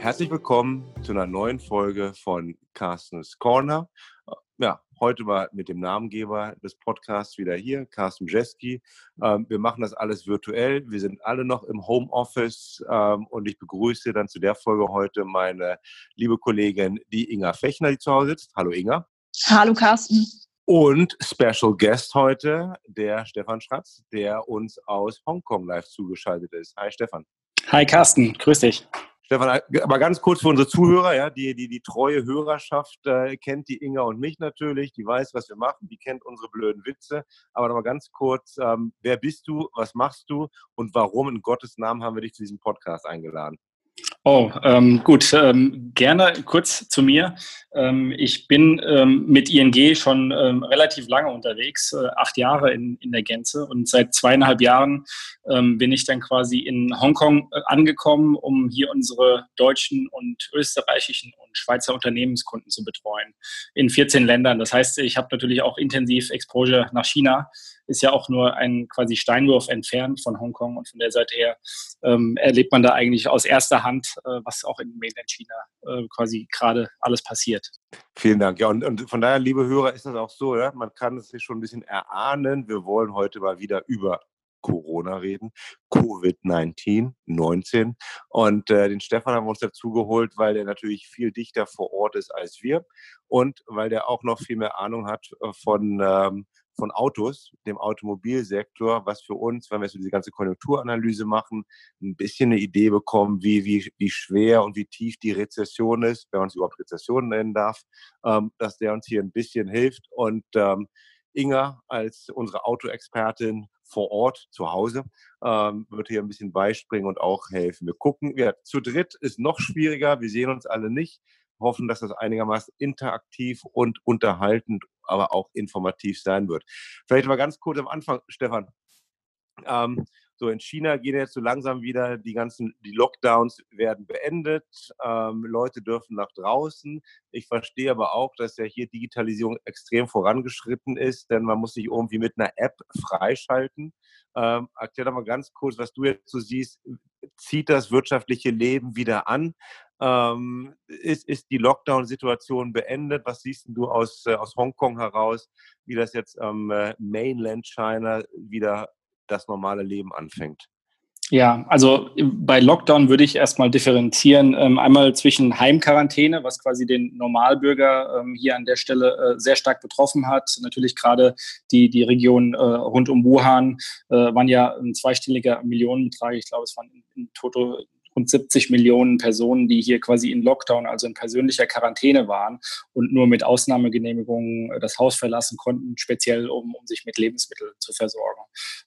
Herzlich willkommen zu einer neuen Folge von Carstens Corner. Ja, heute mal mit dem Namengeber des Podcasts wieder hier, Carsten Jeski. Ähm, wir machen das alles virtuell. Wir sind alle noch im Homeoffice ähm, und ich begrüße dann zu der Folge heute meine liebe Kollegin, die Inga Fechner, die zu Hause sitzt. Hallo Inga. Hallo Carsten. Und Special Guest heute, der Stefan Schratz, der uns aus Hongkong live zugeschaltet ist. Hi Stefan. Hi Carsten, grüß dich. Stefan, aber ganz kurz für unsere Zuhörer, ja, die, die, die treue Hörerschaft äh, kennt die Inga und mich natürlich, die weiß, was wir machen, die kennt unsere blöden Witze. Aber nochmal ganz kurz, ähm, wer bist du, was machst du und warum in Gottes Namen haben wir dich zu diesem Podcast eingeladen? Oh, ähm, gut. Ähm, gerne kurz zu mir. Ähm, ich bin ähm, mit ING schon ähm, relativ lange unterwegs, äh, acht Jahre in, in der Gänze. Und seit zweieinhalb Jahren ähm, bin ich dann quasi in Hongkong äh, angekommen, um hier unsere deutschen und österreichischen und Schweizer Unternehmenskunden zu betreuen in 14 Ländern. Das heißt, ich habe natürlich auch intensiv Exposure nach China ist ja auch nur ein quasi Steinwurf entfernt von Hongkong und von der Seite her ähm, erlebt man da eigentlich aus erster Hand, äh, was auch in Mainland China äh, quasi gerade alles passiert. Vielen Dank. Ja, und, und, von daher, liebe Hörer, ist das auch so, ja? man kann es sich schon ein bisschen erahnen. Wir wollen heute mal wieder über Corona reden, Covid-19, 19. Und äh, den Stefan haben wir uns dazu geholt, weil der natürlich viel dichter vor Ort ist als wir und weil der auch noch viel mehr Ahnung hat äh, von ähm, von Autos, dem Automobilsektor, was für uns, wenn wir so diese ganze Konjunkturanalyse machen, ein bisschen eine Idee bekommen, wie, wie, wie schwer und wie tief die Rezession ist, wenn man es überhaupt Rezession nennen darf, ähm, dass der uns hier ein bisschen hilft. Und ähm, Inga als unsere Autoexpertin vor Ort zu Hause ähm, wird hier ein bisschen beispringen und auch helfen. Wir gucken, ja, zu dritt ist noch schwieriger, wir sehen uns alle nicht hoffen, dass das einigermaßen interaktiv und unterhaltend, aber auch informativ sein wird. Vielleicht mal ganz kurz am Anfang, Stefan. Ähm, so in China gehen jetzt so langsam wieder die ganzen, die Lockdowns werden beendet. Ähm, Leute dürfen nach draußen. Ich verstehe aber auch, dass ja hier Digitalisierung extrem vorangeschritten ist, denn man muss sich irgendwie mit einer App freischalten. Ähm, erklär doch mal ganz kurz, was du jetzt so siehst. Zieht das wirtschaftliche Leben wieder an? Ähm, ist, ist die Lockdown-Situation beendet? Was siehst du aus, äh, aus Hongkong heraus, wie das jetzt am äh, Mainland China wieder das normale Leben anfängt? Ja, also bei Lockdown würde ich erstmal differenzieren. Ähm, einmal zwischen Heimquarantäne, was quasi den Normalbürger ähm, hier an der Stelle äh, sehr stark betroffen hat. Natürlich gerade die, die Region äh, rund um Wuhan äh, waren ja ein zweistelliger Millionenbetrag. Ich glaube, es waren in, in Toto rund 70 Millionen Personen, die hier quasi in Lockdown, also in persönlicher Quarantäne waren und nur mit Ausnahmegenehmigungen äh, das Haus verlassen konnten, speziell um, um sich mit Lebensmitteln zu versorgen.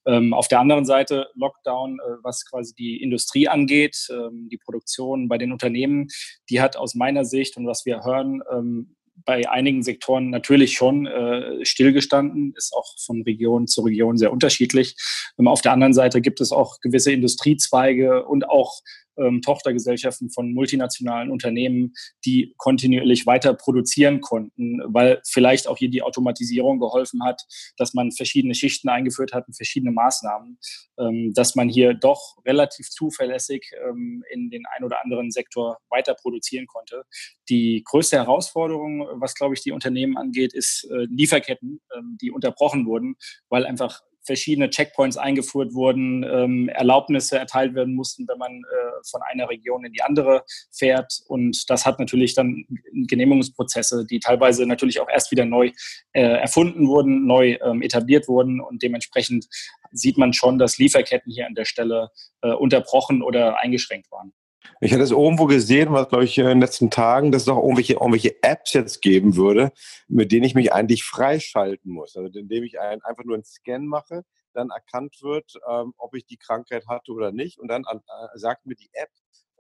Ähm, auf der anderen Seite Lockdown, äh, was quasi die Industrie angeht, ähm, die Produktion bei den Unternehmen, die hat aus meiner Sicht und was wir hören, ähm, bei einigen Sektoren natürlich schon äh, stillgestanden, ist auch von Region zu Region sehr unterschiedlich. Ähm, auf der anderen Seite gibt es auch gewisse Industriezweige und auch ähm, Tochtergesellschaften von multinationalen Unternehmen, die kontinuierlich weiter produzieren konnten, weil vielleicht auch hier die Automatisierung geholfen hat, dass man verschiedene Schichten eingeführt hat und verschiedene Maßnahmen, ähm, dass man hier doch relativ zuverlässig ähm, in den ein oder anderen Sektor weiter produzieren konnte. Die größte Herausforderung, was glaube ich die Unternehmen angeht, ist äh, Lieferketten, ähm, die unterbrochen wurden, weil einfach verschiedene Checkpoints eingeführt wurden, ähm, Erlaubnisse erteilt werden mussten, wenn man äh, von einer Region in die andere fährt. Und das hat natürlich dann Genehmigungsprozesse, die teilweise natürlich auch erst wieder neu äh, erfunden wurden, neu ähm, etabliert wurden. Und dementsprechend sieht man schon, dass Lieferketten hier an der Stelle äh, unterbrochen oder eingeschränkt waren. Ich hatte es irgendwo gesehen, was glaube ich in den letzten Tagen, dass es auch irgendwelche, irgendwelche Apps jetzt geben würde, mit denen ich mich eigentlich freischalten muss. Also indem ich ein, einfach nur einen Scan mache, dann erkannt wird, ähm, ob ich die Krankheit hatte oder nicht. Und dann äh, sagt mir die App,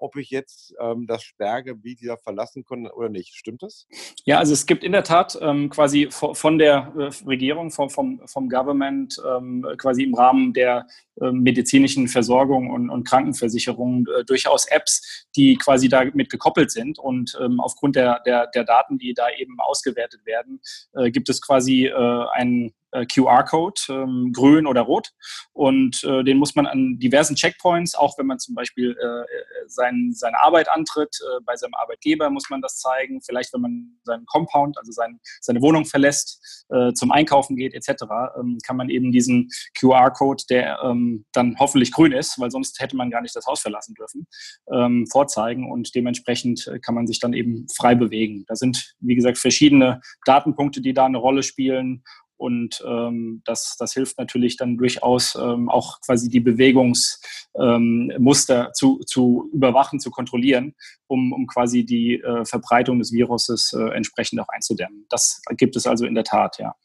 ob ich jetzt ähm, das Sperrgebiet wieder verlassen kann oder nicht. Stimmt das? Ja, also es gibt in der Tat ähm, quasi von der äh, Regierung, vom, vom, vom Government, ähm, quasi im Rahmen der äh, medizinischen Versorgung und, und Krankenversicherung äh, durchaus Apps, die quasi damit gekoppelt sind. Und ähm, aufgrund der, der, der Daten, die da eben ausgewertet werden, äh, gibt es quasi äh, einen QR-Code, ähm, grün oder rot. Und äh, den muss man an diversen Checkpoints, auch wenn man zum Beispiel äh, sein, seine Arbeit antritt, äh, bei seinem Arbeitgeber muss man das zeigen. Vielleicht, wenn man seinen Compound, also sein, seine Wohnung verlässt, äh, zum Einkaufen geht etc., ähm, kann man eben diesen QR-Code, der ähm, dann hoffentlich grün ist, weil sonst hätte man gar nicht das Haus verlassen dürfen, ähm, vorzeigen und dementsprechend äh, kann man sich dann eben frei bewegen. Da sind, wie gesagt, verschiedene Datenpunkte, die da eine Rolle spielen und ähm, das, das hilft natürlich dann durchaus ähm, auch quasi die Bewegungsmuster ähm, zu, zu überwachen, zu kontrollieren, um, um quasi die äh, Verbreitung des Viruses äh, entsprechend auch einzudämmen. Das gibt es also in der Tat, ja.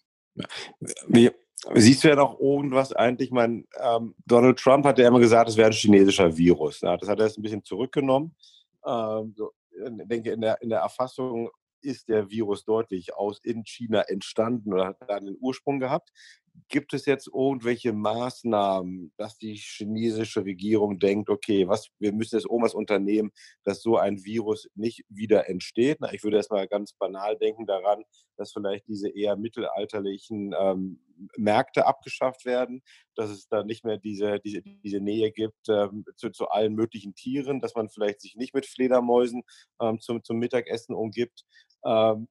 Wie, siehst du ja noch irgendwas eigentlich? Mein, ähm, Donald Trump hat ja immer gesagt, es wäre ein chinesischer Virus. Ja, das hat er jetzt ein bisschen zurückgenommen. Ähm, so, ich denke, in der, in der Erfassung ist der Virus deutlich aus in China entstanden oder hat da einen Ursprung gehabt. Gibt es jetzt irgendwelche Maßnahmen, dass die chinesische Regierung denkt, okay, was, wir müssen jetzt irgendwas unternehmen, dass so ein Virus nicht wieder entsteht? Na, ich würde erstmal ganz banal denken daran, dass vielleicht diese eher mittelalterlichen ähm, Märkte abgeschafft werden, dass es da nicht mehr diese, diese, diese Nähe gibt ähm, zu, zu allen möglichen Tieren, dass man vielleicht sich nicht mit Fledermäusen ähm, zum, zum Mittagessen umgibt. Ähm,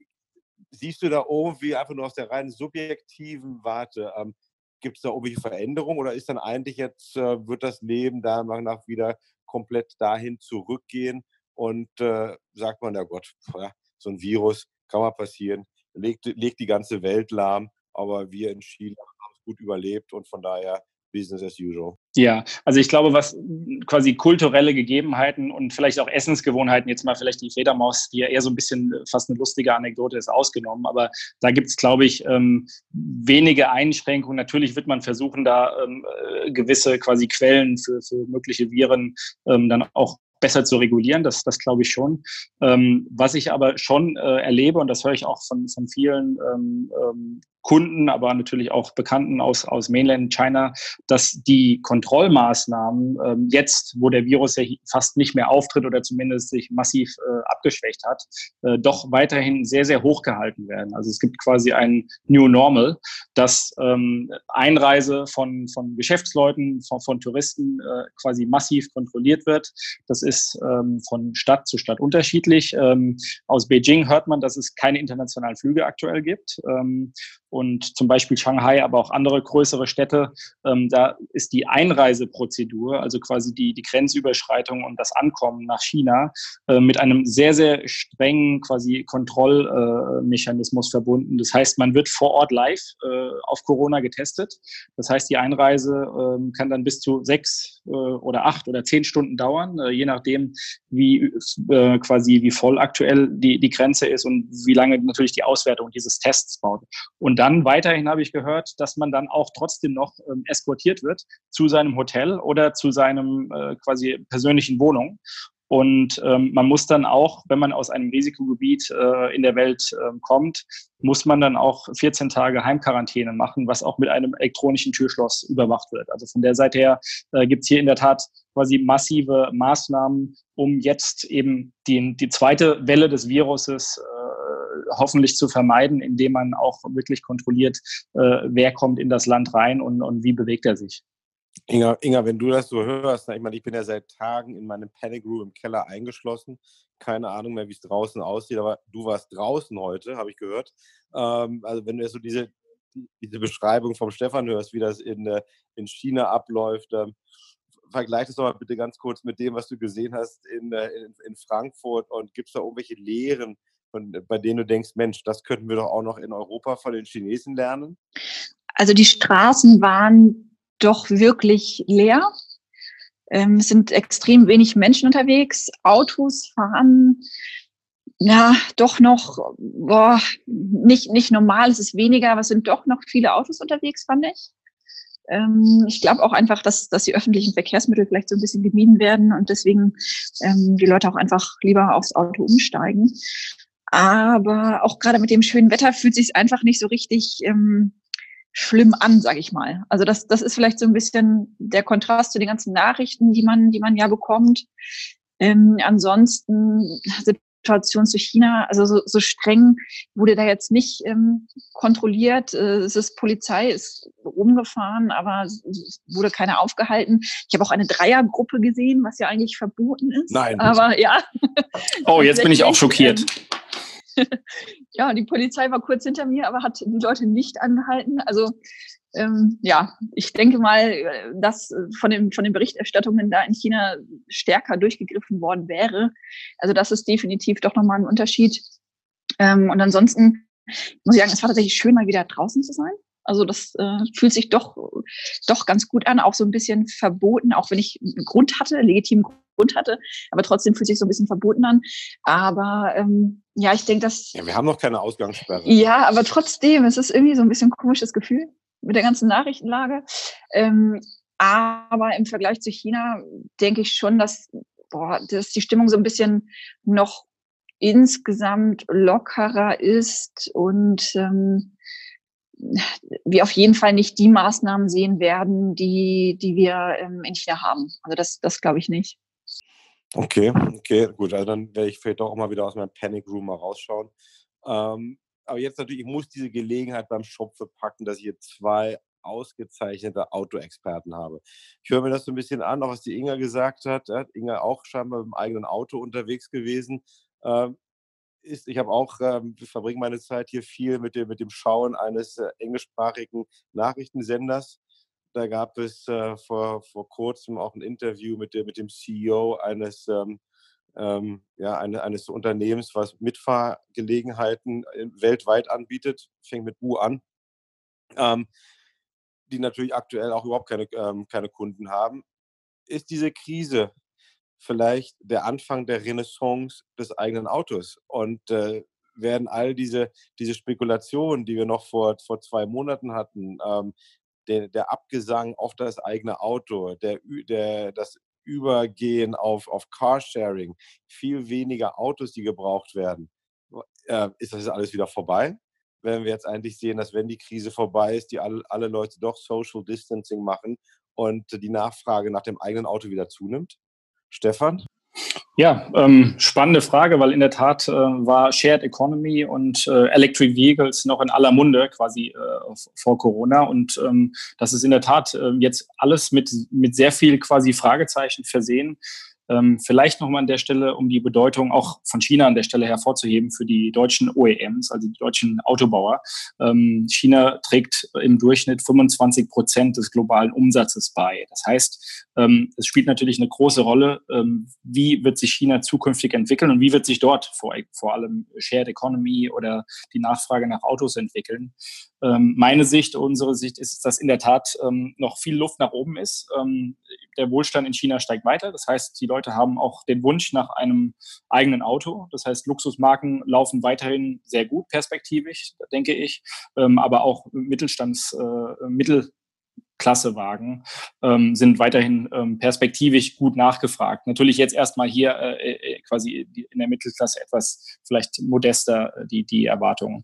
siehst du da irgendwie einfach nur aus der rein subjektiven Warte, ähm, gibt es da irgendwelche Veränderungen oder ist dann eigentlich jetzt, äh, wird das Leben da nach wieder komplett dahin zurückgehen und äh, sagt man, ja Gott, so ein Virus kann mal passieren, legt, legt die ganze Welt lahm, aber wir in Chile haben es gut überlebt und von daher Business as usual. Ja, also ich glaube, was quasi kulturelle Gegebenheiten und vielleicht auch Essensgewohnheiten, jetzt mal vielleicht die Fledermaus, die ja eher so ein bisschen fast eine lustige Anekdote ist, ausgenommen, aber da gibt es, glaube ich, ähm, wenige Einschränkungen. Natürlich wird man versuchen, da ähm, äh, gewisse quasi Quellen für, für mögliche Viren ähm, dann auch besser zu regulieren, das, das glaube ich schon. Ähm, was ich aber schon äh, erlebe, und das höre ich auch von, von vielen ähm, ähm, Kunden, aber natürlich auch Bekannten aus, aus Mainland China, dass die Kontrollmaßnahmen ähm, jetzt, wo der Virus ja fast nicht mehr auftritt oder zumindest sich massiv äh, abgeschwächt hat, äh, doch weiterhin sehr, sehr hoch gehalten werden. Also es gibt quasi ein New Normal, dass ähm, Einreise von, von Geschäftsleuten, von, von Touristen äh, quasi massiv kontrolliert wird. Das ist ähm, von Stadt zu Stadt unterschiedlich. Ähm, aus Beijing hört man, dass es keine internationalen Flüge aktuell gibt. Und zum Beispiel Shanghai, aber auch andere größere Städte, ähm, da ist die Einreiseprozedur, also quasi die, die Grenzüberschreitung und das Ankommen nach China äh, mit einem sehr, sehr strengen quasi Kontrollmechanismus äh, verbunden. Das heißt, man wird vor Ort live äh, auf Corona getestet. Das heißt, die Einreise ähm, kann dann bis zu sechs äh, oder acht oder zehn Stunden dauern, äh, je nachdem, wie äh, quasi wie voll aktuell die, die Grenze ist und wie lange natürlich die Auswertung dieses Tests baut. Und dann weiterhin habe ich gehört, dass man dann auch trotzdem noch ähm, eskortiert wird zu seinem Hotel oder zu seinem äh, quasi persönlichen Wohnung. Und ähm, man muss dann auch, wenn man aus einem Risikogebiet äh, in der Welt äh, kommt, muss man dann auch 14 Tage Heimquarantäne machen, was auch mit einem elektronischen Türschloss überwacht wird. Also von der Seite her äh, gibt es hier in der Tat quasi massive Maßnahmen, um jetzt eben die, die zweite Welle des Viruses äh, hoffentlich zu vermeiden, indem man auch wirklich kontrolliert, äh, wer kommt in das Land rein und, und wie bewegt er sich. Inga, Inga, wenn du das so hörst, ich meine, ich bin ja seit Tagen in meinem Panic Room im Keller eingeschlossen. Keine Ahnung mehr, wie es draußen aussieht, aber du warst draußen heute, habe ich gehört. Ähm, also wenn du jetzt so diese, diese Beschreibung vom Stefan hörst, wie das in, äh, in China abläuft, ähm, vergleich das doch mal bitte ganz kurz mit dem, was du gesehen hast in, äh, in, in Frankfurt und gibt es da irgendwelche Lehren, von, bei denen du denkst, Mensch, das könnten wir doch auch noch in Europa von den Chinesen lernen? Also die Straßen waren doch wirklich leer. Ähm, es sind extrem wenig Menschen unterwegs. Autos fahren ja doch noch boah, nicht, nicht normal, es ist weniger, aber es sind doch noch viele Autos unterwegs, fand ich. Ähm, ich glaube auch einfach, dass, dass die öffentlichen Verkehrsmittel vielleicht so ein bisschen gemieden werden und deswegen ähm, die Leute auch einfach lieber aufs Auto umsteigen. Aber auch gerade mit dem schönen Wetter fühlt sich einfach nicht so richtig ähm, schlimm an, sage ich mal. Also das, das ist vielleicht so ein bisschen der Kontrast zu den ganzen Nachrichten, die man, die man ja bekommt. Ähm, ansonsten Situation zu China, also so, so streng wurde da jetzt nicht ähm, kontrolliert. Äh, es ist Polizei, ist rumgefahren, aber es wurde keiner aufgehalten. Ich habe auch eine Dreiergruppe gesehen, was ja eigentlich verboten ist. Nein. Aber ja. Oh, jetzt bin ich auch schockiert. Ähm, ja, die Polizei war kurz hinter mir, aber hat die Leute nicht angehalten. Also ähm, ja, ich denke mal, äh, dass äh, von, dem, von den Berichterstattungen da in China stärker durchgegriffen worden wäre. Also das ist definitiv doch nochmal ein Unterschied. Ähm, und ansonsten muss ich sagen, es war tatsächlich schön, mal wieder draußen zu sein. Also das äh, fühlt sich doch, doch ganz gut an, auch so ein bisschen verboten, auch wenn ich einen Grund hatte, legitimen Grund hatte, aber trotzdem fühlt sich so ein bisschen verboten an. Aber ähm, ja, ich denke, dass. Ja, wir haben noch keine Ausgangssperre. Ja, aber trotzdem, es ist irgendwie so ein bisschen ein komisches Gefühl mit der ganzen Nachrichtenlage. Ähm, aber im Vergleich zu China denke ich schon, dass, boah, dass die Stimmung so ein bisschen noch insgesamt lockerer ist und ähm, wir auf jeden Fall nicht die Maßnahmen sehen werden, die, die wir ähm, in China haben. Also das, das glaube ich nicht. Okay, okay, gut. Also dann werde ich vielleicht auch mal wieder aus meinem Panic Room mal rausschauen. Ähm, aber jetzt natürlich, ich muss diese Gelegenheit beim Schopfe packen, dass ich hier zwei ausgezeichnete Autoexperten habe. Ich höre mir das so ein bisschen an, auch was die Inga gesagt hat. Inga auch scheinbar mit dem eigenen Auto unterwegs gewesen. Ähm, ist, ich habe auch, ähm, verbringe meine Zeit hier viel mit dem, mit dem Schauen eines äh, englischsprachigen Nachrichtensenders. Da gab es äh, vor, vor kurzem auch ein Interview mit, der, mit dem CEO eines ähm, ähm, ja, eine, eines Unternehmens, was Mitfahrgelegenheiten äh, weltweit anbietet, fängt mit U an, ähm, die natürlich aktuell auch überhaupt keine, ähm, keine Kunden haben. Ist diese Krise vielleicht der Anfang der Renaissance des eigenen Autos? Und äh, werden all diese, diese Spekulationen, die wir noch vor, vor zwei Monaten hatten, ähm, der, der Abgesang auf das eigene Auto, der, der, das übergehen auf, auf Carsharing, viel weniger Autos, die gebraucht werden, äh, ist das alles wieder vorbei? Wenn wir jetzt eigentlich sehen, dass wenn die Krise vorbei ist, die alle, alle Leute doch Social Distancing machen und die Nachfrage nach dem eigenen Auto wieder zunimmt? Stefan? Ja, ähm, spannende Frage, weil in der Tat äh, war Shared Economy und äh, Electric Vehicles noch in aller Munde quasi äh, vor Corona. Und ähm, das ist in der Tat äh, jetzt alles mit, mit sehr viel quasi Fragezeichen versehen. Ähm, vielleicht nochmal an der Stelle, um die Bedeutung auch von China an der Stelle hervorzuheben für die deutschen OEMs, also die deutschen Autobauer. Ähm, China trägt im Durchschnitt 25 Prozent des globalen Umsatzes bei. Das heißt, ähm, es spielt natürlich eine große Rolle, ähm, wie wird sich China zukünftig entwickeln und wie wird sich dort vor, vor allem Shared Economy oder die Nachfrage nach Autos entwickeln. Ähm, meine Sicht, unsere Sicht ist, dass in der Tat ähm, noch viel Luft nach oben ist. Ähm, der Wohlstand in China steigt weiter. Das heißt, die Leute haben auch den Wunsch nach einem eigenen Auto. Das heißt, Luxusmarken laufen weiterhin sehr gut perspektivisch, denke ich. Ähm, aber auch Mittelstands, äh, Mittel, ähm, sind weiterhin ähm, perspektivisch gut nachgefragt. Natürlich jetzt erstmal hier äh, äh quasi in der Mittelklasse etwas vielleicht modester äh, die, die Erwartungen.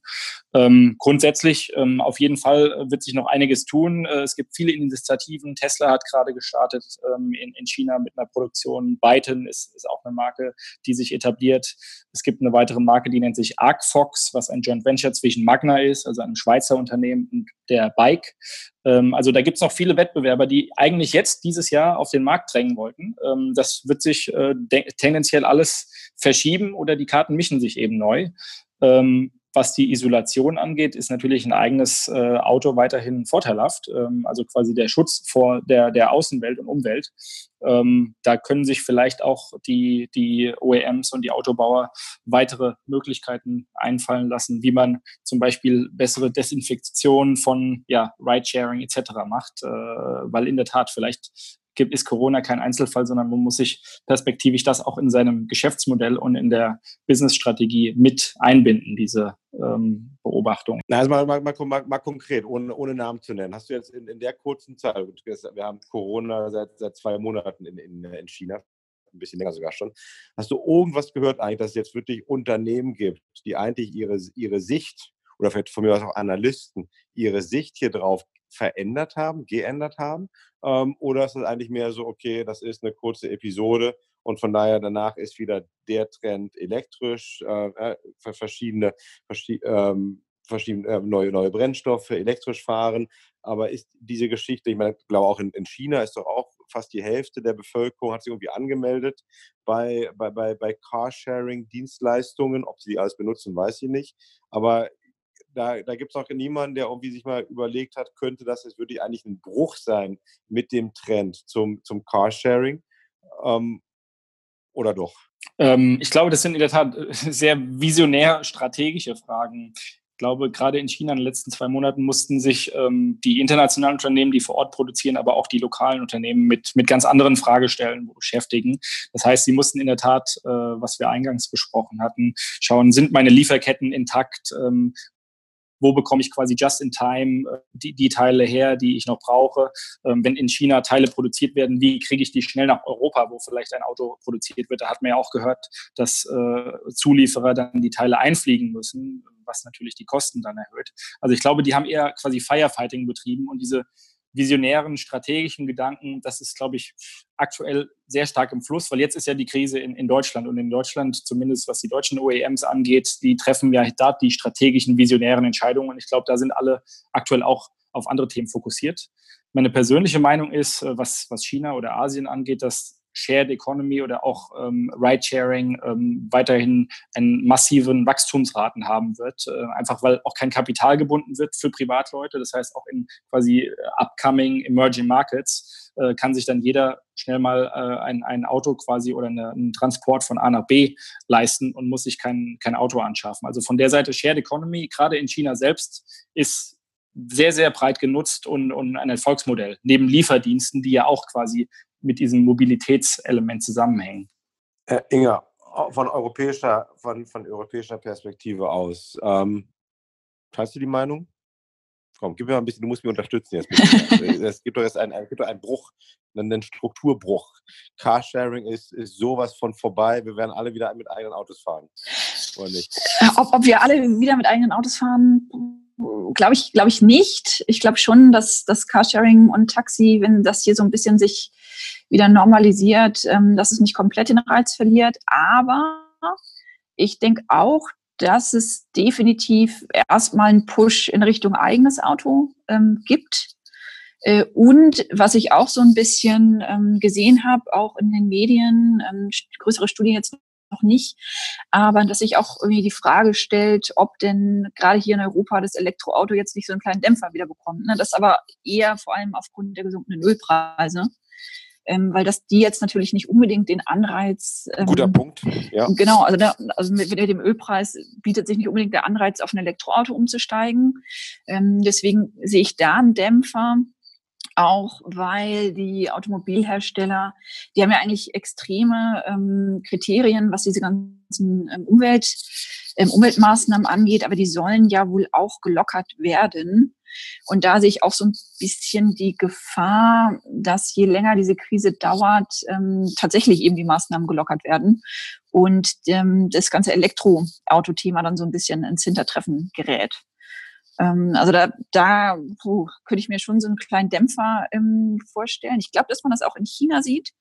Ähm, grundsätzlich ähm, auf jeden Fall wird sich noch einiges tun. Äh, es gibt viele Initiativen. Tesla hat gerade gestartet ähm, in, in China mit einer Produktion. Byton ist, ist auch eine Marke, die sich etabliert. Es gibt eine weitere Marke, die nennt sich Arcfox, was ein Joint Venture zwischen Magna ist, also einem Schweizer Unternehmen, und der Bike. Ähm, also da gibt es noch viele Wettbewerber, die eigentlich jetzt dieses Jahr auf den Markt drängen wollten. Ähm, das wird sich äh, tendenziell alles verschieben oder die Karten mischen sich eben neu. Ähm, was die Isolation angeht, ist natürlich ein eigenes äh, Auto weiterhin vorteilhaft. Ähm, also quasi der Schutz vor der, der Außenwelt und Umwelt. Ähm, da können sich vielleicht auch die, die OEMs und die Autobauer weitere Möglichkeiten einfallen lassen, wie man zum Beispiel bessere Desinfektion von ja, Ridesharing etc. macht, äh, weil in der Tat vielleicht ist Corona kein Einzelfall, sondern man muss sich perspektivisch das auch in seinem Geschäftsmodell und in der Businessstrategie mit einbinden, diese ähm, Beobachtung. Na, also mal, mal, mal, mal, konkret, ohne, ohne Namen zu nennen. Hast du jetzt in, in der kurzen Zeit, wir haben Corona seit, seit zwei Monaten in, in, in China, ein bisschen länger sogar schon. Hast du irgendwas gehört eigentlich, dass es jetzt wirklich Unternehmen gibt, die eigentlich ihre, ihre Sicht oder vielleicht von mir aus auch Analysten ihre Sicht hier drauf verändert haben, geändert haben? Ähm, oder ist es eigentlich mehr so, okay, das ist eine kurze Episode Und von daher danach ist wieder der Trend elektrisch, äh, äh verschiedene, verschiedene ähm, verschiedene äh, neue, neue Brennstoffe, elektrisch fahren. Aber ist diese Geschichte, ich meine, ich glaube auch in, in China ist doch auch fast die Hälfte der Bevölkerung hat sich irgendwie angemeldet bei, bei, bei, bei Carsharing-Dienstleistungen. Ob sie die alles benutzen, weiß ich nicht. Aber da, da gibt es auch niemanden, der irgendwie sich mal überlegt hat, könnte das jetzt wirklich eigentlich ein Bruch sein mit dem Trend zum, zum Carsharing? Ähm, oder doch? Ähm, ich glaube, das sind in der Tat sehr visionär strategische Fragen. Ich glaube, gerade in China in den letzten zwei Monaten mussten sich ähm, die internationalen Unternehmen, die vor Ort produzieren, aber auch die lokalen Unternehmen mit, mit ganz anderen Fragestellungen beschäftigen. Das heißt, sie mussten in der Tat, äh, was wir eingangs besprochen hatten, schauen, sind meine Lieferketten intakt? Ähm, wo bekomme ich quasi just in time äh, die, die Teile her, die ich noch brauche. Ähm, wenn in China Teile produziert werden, wie kriege ich die schnell nach Europa, wo vielleicht ein Auto produziert wird? Da hat man ja auch gehört, dass äh, Zulieferer dann die Teile einfliegen müssen, was natürlich die Kosten dann erhöht. Also ich glaube, die haben eher quasi Firefighting betrieben und diese visionären, strategischen Gedanken, das ist, glaube ich, aktuell sehr stark im Fluss, weil jetzt ist ja die Krise in, in Deutschland und in Deutschland, zumindest was die deutschen OEMs angeht, die treffen ja da die strategischen, visionären Entscheidungen und ich glaube, da sind alle aktuell auch auf andere Themen fokussiert. Meine persönliche Meinung ist, äh, was, was China oder Asien angeht, dass Shared Economy oder auch ähm, Ride-Sharing ähm, weiterhin einen massiven Wachstumsraten haben wird, äh, einfach weil auch kein Kapital gebunden wird für Privatleute. Das heißt, auch in quasi äh, upcoming emerging markets äh, kann sich dann jeder schnell mal äh, ein, ein Auto quasi oder eine, einen Transport von A nach B leisten und muss sich kein, kein Auto anschaffen. Also von der Seite Shared Economy, gerade in China selbst, ist sehr, sehr breit genutzt und, und ein Erfolgsmodell. Neben Lieferdiensten, die ja auch quasi mit diesem Mobilitätselement zusammenhängen. Äh, Inga, von europäischer, von, von europäischer Perspektive aus, ähm, teilst du die Meinung? Komm, gib mir mal ein bisschen, du musst mich unterstützen jetzt. es gibt doch jetzt einen, gibt doch einen Bruch, einen Strukturbruch. Carsharing ist, ist sowas von vorbei. Wir werden alle wieder mit eigenen Autos fahren. Oder nicht? Ob, ob wir alle wieder mit eigenen Autos fahren, glaube ich, glaube ich nicht. Ich glaube schon, dass das Carsharing und Taxi, wenn das hier so ein bisschen sich wieder normalisiert, ähm, dass es nicht komplett den Reiz verliert. Aber ich denke auch, dass es definitiv erstmal einen Push in Richtung eigenes Auto ähm, gibt. Äh, und was ich auch so ein bisschen ähm, gesehen habe, auch in den Medien, ähm, größere Studien jetzt noch nicht, aber dass sich auch irgendwie die Frage stellt, ob denn gerade hier in Europa das Elektroauto jetzt nicht so einen kleinen Dämpfer wieder bekommt. Ne? Das aber eher vor allem aufgrund der gesunkenen Ölpreise ähm, weil das die jetzt natürlich nicht unbedingt den Anreiz. Ähm, Guter Punkt. Ja. Genau, also, da, also mit, mit, dem Ölpreis bietet sich nicht unbedingt der Anreiz, auf ein Elektroauto umzusteigen. Ähm, deswegen sehe ich da einen Dämpfer auch weil die Automobilhersteller, die haben ja eigentlich extreme ähm, Kriterien, was diese ganzen ähm, Umwelt, ähm, Umweltmaßnahmen angeht, aber die sollen ja wohl auch gelockert werden. Und da sehe ich auch so ein bisschen die Gefahr, dass je länger diese Krise dauert, ähm, tatsächlich eben die Maßnahmen gelockert werden und ähm, das ganze Elektroauto-Thema dann so ein bisschen ins Hintertreffen gerät. Ähm, also da, da puh, könnte ich mir schon so einen kleinen Dämpfer ähm, vorstellen. Ich glaube, dass man das auch in China sieht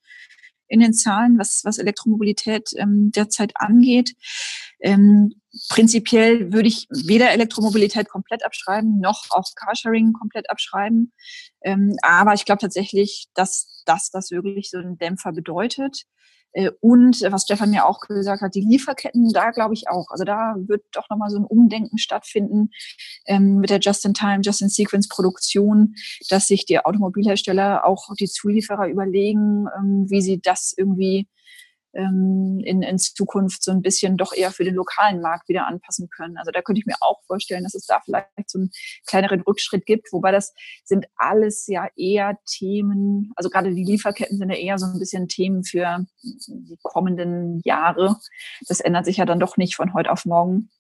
in den Zahlen, was, was Elektromobilität ähm, derzeit angeht. Ähm, prinzipiell würde ich weder Elektromobilität komplett abschreiben, noch auch Carsharing komplett abschreiben. Ähm, aber ich glaube tatsächlich, dass, dass das wirklich so einen Dämpfer bedeutet. Äh, und was Stefan ja auch gesagt hat, die Lieferketten, da glaube ich auch. Also da wird doch nochmal so ein Umdenken stattfinden ähm, mit der Just-in-Time, Just-in-Sequence-Produktion, dass sich die Automobilhersteller auch die Zulieferer überlegen, ähm, wie sie das irgendwie in, in Zukunft so ein bisschen doch eher für den lokalen Markt wieder anpassen können. Also da könnte ich mir auch vorstellen, dass es da vielleicht so einen kleineren Rückschritt gibt, wobei das sind alles ja eher Themen, also gerade die Lieferketten sind ja eher so ein bisschen Themen für die kommenden Jahre. Das ändert sich ja dann doch nicht von heute auf morgen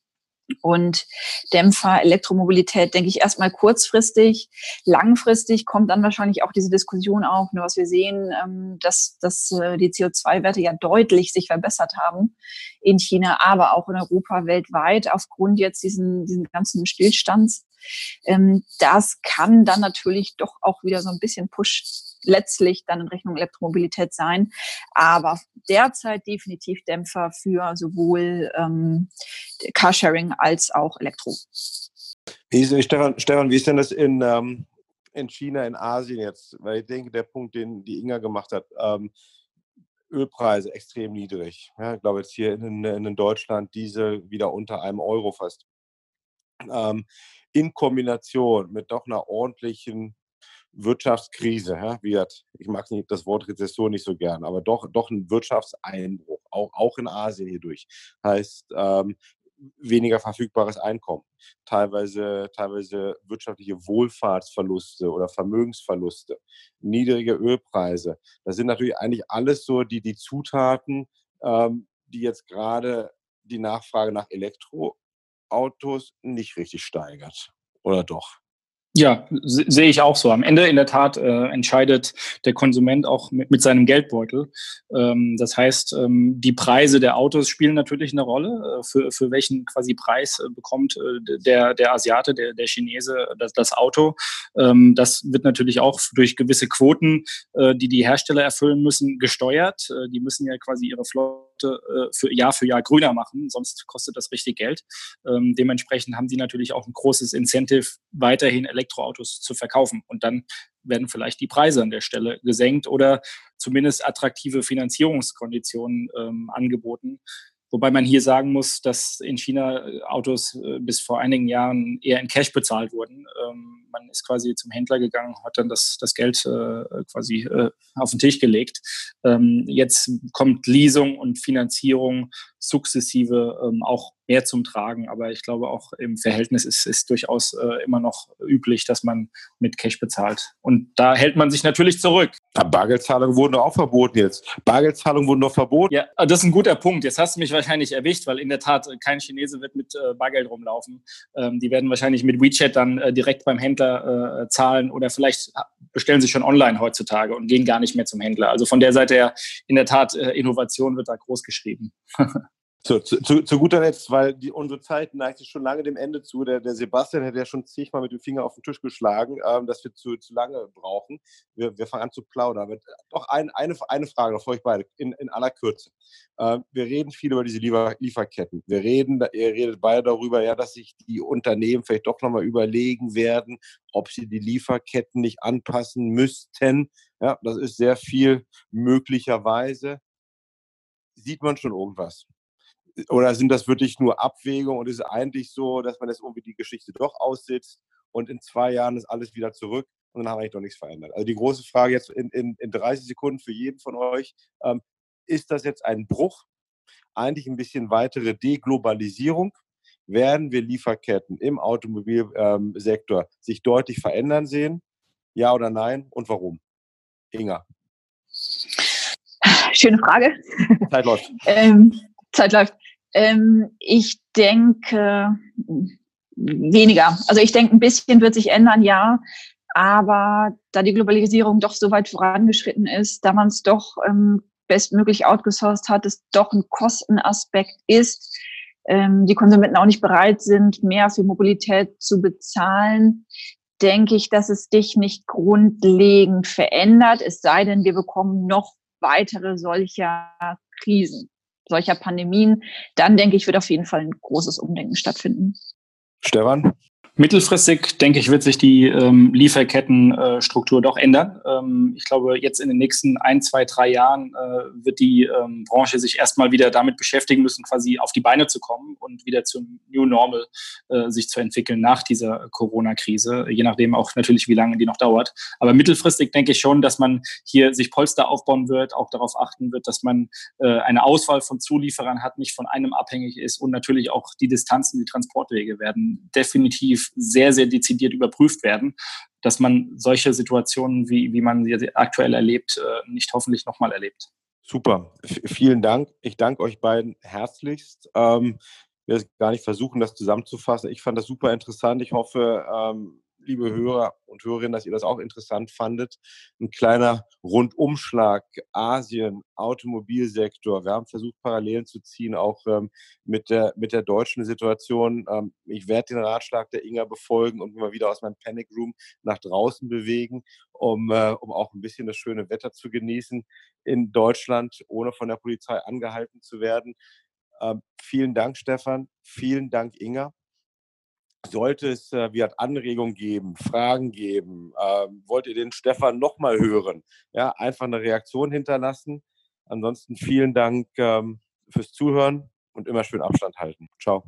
und Dämpfer, Elektromobilität, denke ich erstmal kurzfristig. Langfristig kommt dann wahrscheinlich auch diese Diskussion auf, nur was wir sehen, ähm, dass, dass äh, die CO2-Werte ja deutlich sich verbessert haben in China, aber auch in Europa weltweit aufgrund jetzt diesen, diesen ganzen Stillstands. Ähm, das kann dann natürlich doch auch wieder so ein bisschen Push letztlich dann in Richtung Elektromobilität sein. Aber derzeit definitiv Dämpfer für sowohl ähm, Carsharing als auch Elektro. Wie ist, Stefan, Stefan, wie ist denn das in, ähm, in China, in Asien jetzt? Weil ich denke, der Punkt, den die Inga gemacht hat, ähm, Ölpreise extrem niedrig. Ja, ich glaube jetzt hier in, in, Deutschland diese wieder unter einem Euro fast. Ähm, in Kombination mit doch einer ordentlichen Wirtschaftskrise, ja, wie hat, ich mag das Wort Rezession nicht so gern, aber doch, doch ein Wirtschaftseinbruch, auch, auch in Asien hierdurch. Heißt, ähm, weniger verfügbares Einkommen, teilweise, teilweise wirtschaftliche Wohlfahrtsverluste oder Vermögensverluste, niedrige Ölpreise. Das sind natürlich eigentlich alles so die, die Zutaten, ähm, die jetzt gerade die Nachfrage nach Elektroautos nicht richtig steigert. Oder doch? Ja, sehe ich auch so. Am Ende in der Tat äh, entscheidet der Konsument auch mit, mit seinem Geldbeutel. Ähm, das heißt, ähm, die Preise der Autos spielen natürlich eine Rolle. Äh, für, für welchen quasi Preis äh, bekommt äh, der, der Asiate, der, der Chinese das, das Auto? Ähm, das wird natürlich auch durch gewisse Quoten, äh, die die Hersteller erfüllen müssen, gesteuert. Äh, die müssen ja quasi ihre Flotte für Jahr für Jahr grüner machen, sonst kostet das richtig Geld. Ähm, dementsprechend haben sie natürlich auch ein großes Incentive, weiterhin Elektroautos zu verkaufen. Und dann werden vielleicht die Preise an der Stelle gesenkt oder zumindest attraktive Finanzierungskonditionen ähm, angeboten. Wobei man hier sagen muss, dass in China äh, Autos äh, bis vor einigen Jahren eher in Cash bezahlt wurden. Ähm, man ist quasi zum Händler gegangen, hat dann das, das Geld äh, quasi auf den Tisch gelegt. Ähm, jetzt kommt Leasing und Finanzierung sukzessive ähm, auch mehr zum Tragen. Aber ich glaube auch im Verhältnis ist es durchaus äh, immer noch üblich, dass man mit Cash bezahlt. Und da hält man sich natürlich zurück. Ja, Bargeldzahlungen wurden doch auch verboten jetzt. Bargeldzahlungen wurden doch verboten. Ja, das ist ein guter Punkt. Jetzt hast du mich wahrscheinlich erwischt, weil in der Tat kein Chinese wird mit äh, Bargeld rumlaufen. Ähm, die werden wahrscheinlich mit WeChat dann äh, direkt beim Händler äh, zahlen oder vielleicht bestellen sie schon online heutzutage und gehen gar nicht mehr zum Händler. Also von der Seite her in der Tat äh, Innovation wird da groß geschrieben. Zu, zu, zu, guter Letzt, weil die, unsere Zeit neigt sich schon lange dem Ende zu. Der, der Sebastian hat ja schon zigmal mit dem Finger auf den Tisch geschlagen, ähm, dass wir zu, zu lange brauchen. Wir, wir fangen an zu plaudern. Aber doch ein, eine, eine Frage noch für euch beide, in, in aller Kürze. Ähm, wir reden viel über diese Liefer Lieferketten. Wir reden, ihr redet beide darüber, ja, dass sich die Unternehmen vielleicht doch nochmal überlegen werden, ob sie die Lieferketten nicht anpassen müssten. Ja, das ist sehr viel möglicherweise. Sieht man schon irgendwas? Oder sind das wirklich nur Abwägungen und ist es eigentlich so, dass man jetzt irgendwie die Geschichte doch aussitzt und in zwei Jahren ist alles wieder zurück und dann haben wir eigentlich doch nichts verändert? Also die große Frage jetzt in, in, in 30 Sekunden für jeden von euch, ähm, ist das jetzt ein Bruch? Eigentlich ein bisschen weitere Deglobalisierung? Werden wir Lieferketten im Automobilsektor ähm, sich deutlich verändern sehen? Ja oder nein? Und warum? Inga. Schöne Frage. Zeit läuft. ähm, Zeit läuft. Ähm, ich denke weniger. Also ich denke, ein bisschen wird sich ändern, ja. Aber da die Globalisierung doch so weit vorangeschritten ist, da man es doch ähm, bestmöglich outgesourced hat, es doch ein Kostenaspekt ist, ähm, die Konsumenten auch nicht bereit sind, mehr für Mobilität zu bezahlen, denke ich, dass es dich nicht grundlegend verändert, es sei denn, wir bekommen noch weitere solcher Krisen solcher Pandemien, dann denke ich, wird auf jeden Fall ein großes Umdenken stattfinden. Stefan? Mittelfristig, denke ich, wird sich die ähm, Lieferkettenstruktur äh, doch ändern. Ähm, ich glaube, jetzt in den nächsten ein, zwei, drei Jahren äh, wird die ähm, Branche sich erstmal wieder damit beschäftigen müssen, quasi auf die Beine zu kommen und wieder zum New Normal äh, sich zu entwickeln nach dieser Corona-Krise, je nachdem auch natürlich, wie lange die noch dauert. Aber mittelfristig denke ich schon, dass man hier sich Polster aufbauen wird, auch darauf achten wird, dass man äh, eine Auswahl von Zulieferern hat, nicht von einem abhängig ist und natürlich auch die Distanzen, die Transportwege werden definitiv sehr, sehr dezidiert überprüft werden, dass man solche Situationen, wie, wie man sie aktuell erlebt, äh, nicht hoffentlich nochmal erlebt. Super, vielen Dank. Ich danke euch beiden herzlichst. Ähm, ich will gar nicht versuchen, das zusammenzufassen. Ich fand das super interessant. Ich hoffe, ähm, liebe Hörer und Hörerinnen, dass ihr das auch interessant fandet. Ein kleiner Rundumschlag, Asien, Automobilsektor. Wir haben versucht, Parallelen zu ziehen, auch ähm, mit, der, mit der deutschen Situation. Ähm, ich werde den Ratschlag der Inga befolgen und mal wieder aus meinem Panic Room nach draußen bewegen, um, äh, um auch ein bisschen das schöne Wetter zu genießen in Deutschland, ohne von der Polizei angehalten zu werden. Ähm, vielen Dank, Stefan. Vielen Dank, Inga sollte es äh, wie Anregungen geben, Fragen geben, ähm, wollt ihr den Stefan nochmal hören, ja, einfach eine Reaktion hinterlassen. Ansonsten vielen Dank ähm, fürs Zuhören und immer schön Abstand halten. Ciao.